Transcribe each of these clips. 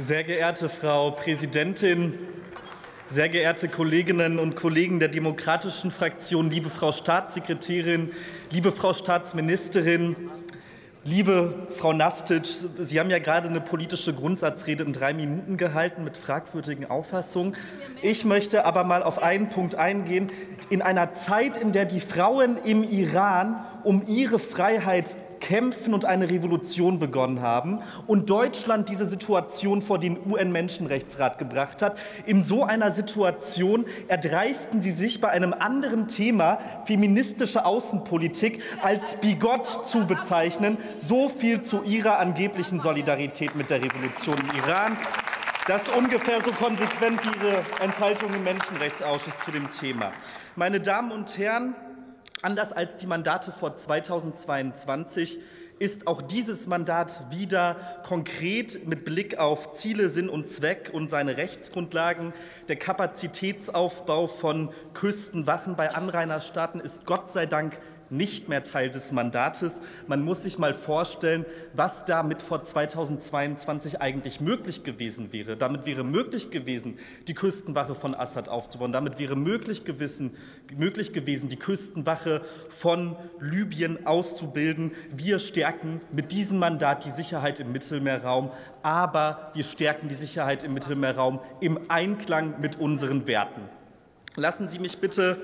Sehr geehrte Frau Präsidentin, sehr geehrte Kolleginnen und Kollegen der demokratischen Fraktion, liebe Frau Staatssekretärin, liebe Frau Staatsministerin, liebe Frau Nastic, Sie haben ja gerade eine politische Grundsatzrede in drei Minuten gehalten mit fragwürdigen Auffassungen. Ich möchte aber mal auf einen Punkt eingehen. In einer Zeit, in der die Frauen im Iran um ihre Freiheit kämpfen und eine Revolution begonnen haben und Deutschland diese Situation vor den UN-Menschenrechtsrat gebracht hat. In so einer Situation erdreisten sie sich bei einem anderen Thema feministische Außenpolitik als bigott zu bezeichnen. So viel zu ihrer angeblichen Solidarität mit der Revolution im Iran. Das ist ungefähr so konsequent wie Ihre Enthaltung im Menschenrechtsausschuss zu dem Thema. Meine Damen und Herren, Anders als die Mandate vor 2022 ist auch dieses Mandat wieder konkret mit Blick auf Ziele, Sinn und Zweck und seine Rechtsgrundlagen. Der Kapazitätsaufbau von Küstenwachen bei Anrainerstaaten ist Gott sei Dank nicht mehr Teil des Mandates. Man muss sich mal vorstellen, was damit vor 2022 eigentlich möglich gewesen wäre. Damit wäre möglich gewesen, die Küstenwache von Assad aufzubauen. Damit wäre möglich gewesen, möglich gewesen die Küstenwache von Libyen auszubilden. Wir stärken mit diesem Mandat die Sicherheit im Mittelmeerraum, aber wir stärken die Sicherheit im Mittelmeerraum im Einklang mit unseren Werten. Lassen Sie mich bitte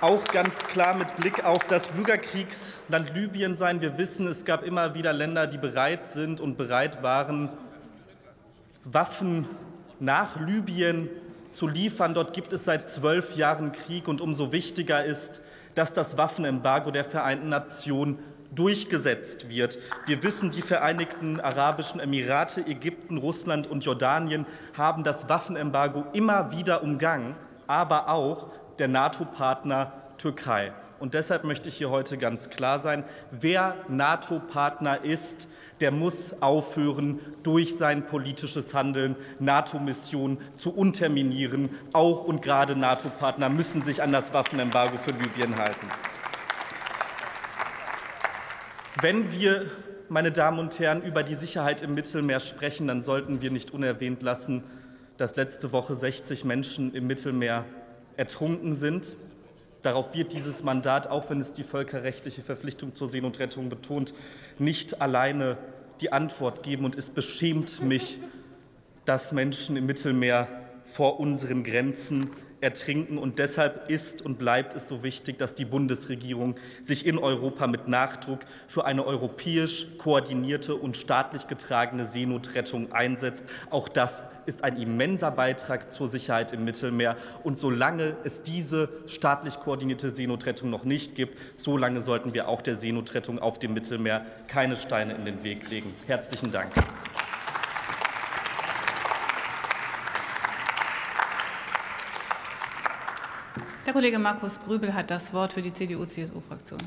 auch ganz klar mit Blick auf das Bürgerkriegsland Libyen sein. Wir wissen, es gab immer wieder Länder, die bereit sind und bereit waren, Waffen nach Libyen zu liefern. Dort gibt es seit zwölf Jahren Krieg und umso wichtiger ist, dass das Waffenembargo der Vereinten Nationen durchgesetzt wird. Wir wissen, die Vereinigten Arabischen Emirate, Ägypten, Russland und Jordanien haben das Waffenembargo immer wieder umgangen, aber auch der NATO-Partner Türkei. Und deshalb möchte ich hier heute ganz klar sein, wer NATO-Partner ist, der muss aufhören, durch sein politisches Handeln NATO-Missionen zu unterminieren. Auch und gerade NATO-Partner müssen sich an das Waffenembargo für Libyen halten. Wenn wir, meine Damen und Herren, über die Sicherheit im Mittelmeer sprechen, dann sollten wir nicht unerwähnt lassen, dass letzte Woche 60 Menschen im Mittelmeer ertrunken sind. Darauf wird dieses Mandat, auch wenn es die völkerrechtliche Verpflichtung zur Seenotrettung betont, nicht alleine die Antwort geben. Und es beschämt mich, dass Menschen im Mittelmeer vor unseren Grenzen ertrinken. Und deshalb ist und bleibt es so wichtig, dass die Bundesregierung sich in Europa mit Nachdruck für eine europäisch koordinierte und staatlich getragene Seenotrettung einsetzt. Auch das ist ein immenser Beitrag zur Sicherheit im Mittelmeer. Und solange es diese staatlich koordinierte Seenotrettung noch nicht gibt, solange sollten wir auch der Seenotrettung auf dem Mittelmeer keine Steine in den Weg legen. Herzlichen Dank. Der Kollege Markus Grübel hat das Wort für die CDU-CSU-Fraktion.